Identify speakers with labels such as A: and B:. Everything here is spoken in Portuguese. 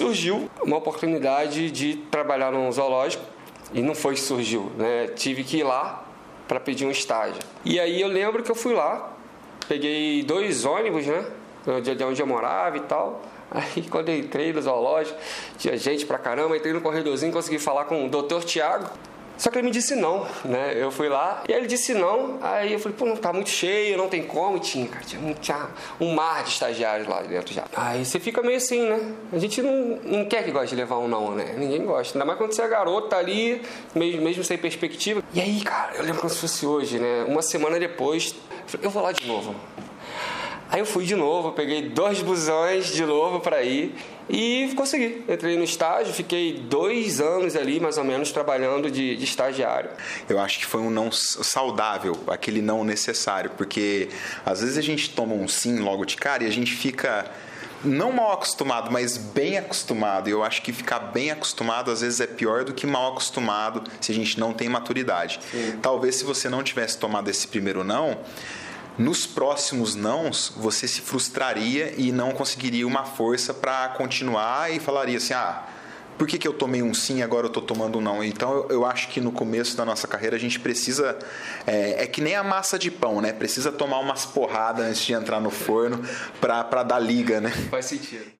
A: surgiu uma oportunidade de trabalhar num zoológico e não foi surgiu, né? Tive que ir lá para pedir um estágio. E aí eu lembro que eu fui lá, peguei dois ônibus, né? De onde eu morava e tal. Aí quando eu entrei no zoológico, tinha gente pra caramba, entrei no corredorzinho, consegui falar com o doutor Tiago. Só que ele me disse não, né? Eu fui lá e ele disse não. Aí eu falei, pô, não tá muito cheio, não tem como. E tinha, cara, tinha, tinha um mar de estagiários lá dentro já. Aí você fica meio assim, né? A gente não, não quer que goste de levar um não, né? Ninguém gosta. Ainda mais quando você é garoto, ali, mesmo, mesmo sem perspectiva. E aí, cara, eu lembro como se fosse hoje, né? Uma semana depois, eu, falei, eu vou lá de novo. Aí eu fui de novo, peguei dois busões de novo para ir e consegui. Entrei no estágio, fiquei dois anos ali, mais ou menos, trabalhando de, de estagiário.
B: Eu acho que foi um não saudável, aquele não necessário, porque às vezes a gente toma um sim logo de cara e a gente fica não mal acostumado, mas bem acostumado. E eu acho que ficar bem acostumado às vezes é pior do que mal acostumado se a gente não tem maturidade. Sim. Talvez se você não tivesse tomado esse primeiro não, nos próximos nãos, você se frustraria e não conseguiria uma força para continuar e falaria assim: ah, por que, que eu tomei um sim e agora eu estou tomando um não? Então eu, eu, acho que no começo da nossa carreira a gente precisa. É, é, que nem a massa de pão, né? Precisa tomar umas porradas antes de entrar no forno para dar liga, né?
A: Faz sentido.